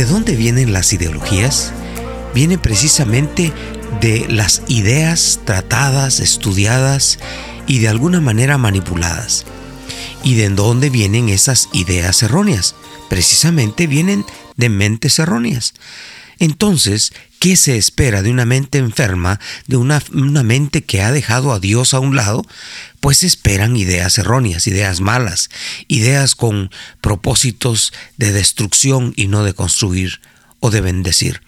¿De dónde vienen las ideologías? Viene precisamente de las ideas tratadas, estudiadas y de alguna manera manipuladas. ¿Y de dónde vienen esas ideas erróneas? Precisamente vienen de mentes erróneas. Entonces, ¿qué se espera de una mente enferma, de una, mente que ha dejado a Dios a un lado? Pues esperan ideas erróneas, ideas malas, ideas con propósitos de destrucción y no de construir o de bendecir.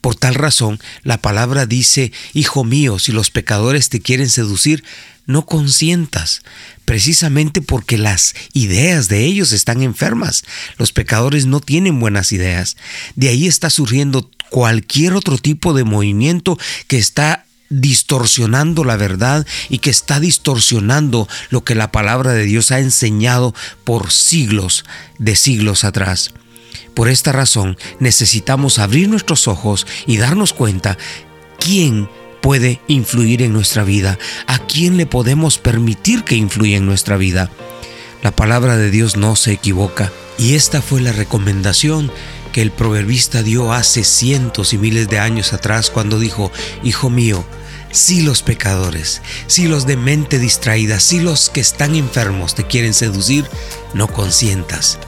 Por tal razón, la palabra dice, Hijo mío, si los pecadores te quieren seducir, no consientas, precisamente porque las ideas de ellos están enfermas. Los pecadores no tienen buenas ideas. De ahí está surgiendo cualquier otro tipo de movimiento que está distorsionando la verdad y que está distorsionando lo que la palabra de Dios ha enseñado por siglos de siglos atrás. Por esta razón necesitamos abrir nuestros ojos y darnos cuenta quién puede influir en nuestra vida, a quién le podemos permitir que influya en nuestra vida. La palabra de Dios no se equivoca y esta fue la recomendación que el proverbista dio hace cientos y miles de años atrás cuando dijo, Hijo mío, si los pecadores, si los de mente distraída, si los que están enfermos te quieren seducir, no consientas.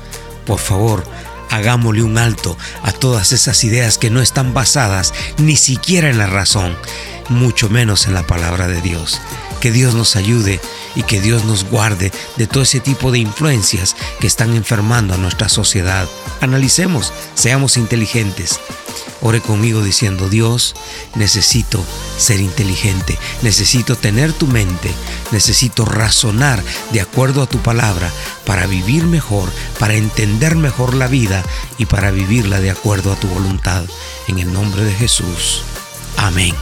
Por favor, hagámosle un alto a todas esas ideas que no están basadas ni siquiera en la razón, mucho menos en la palabra de Dios. Que Dios nos ayude y que Dios nos guarde de todo ese tipo de influencias que están enfermando a nuestra sociedad. Analicemos, seamos inteligentes. Ore conmigo diciendo, Dios, necesito ser inteligente, necesito tener tu mente, necesito razonar de acuerdo a tu palabra para vivir mejor, para entender mejor la vida y para vivirla de acuerdo a tu voluntad. En el nombre de Jesús. Amén.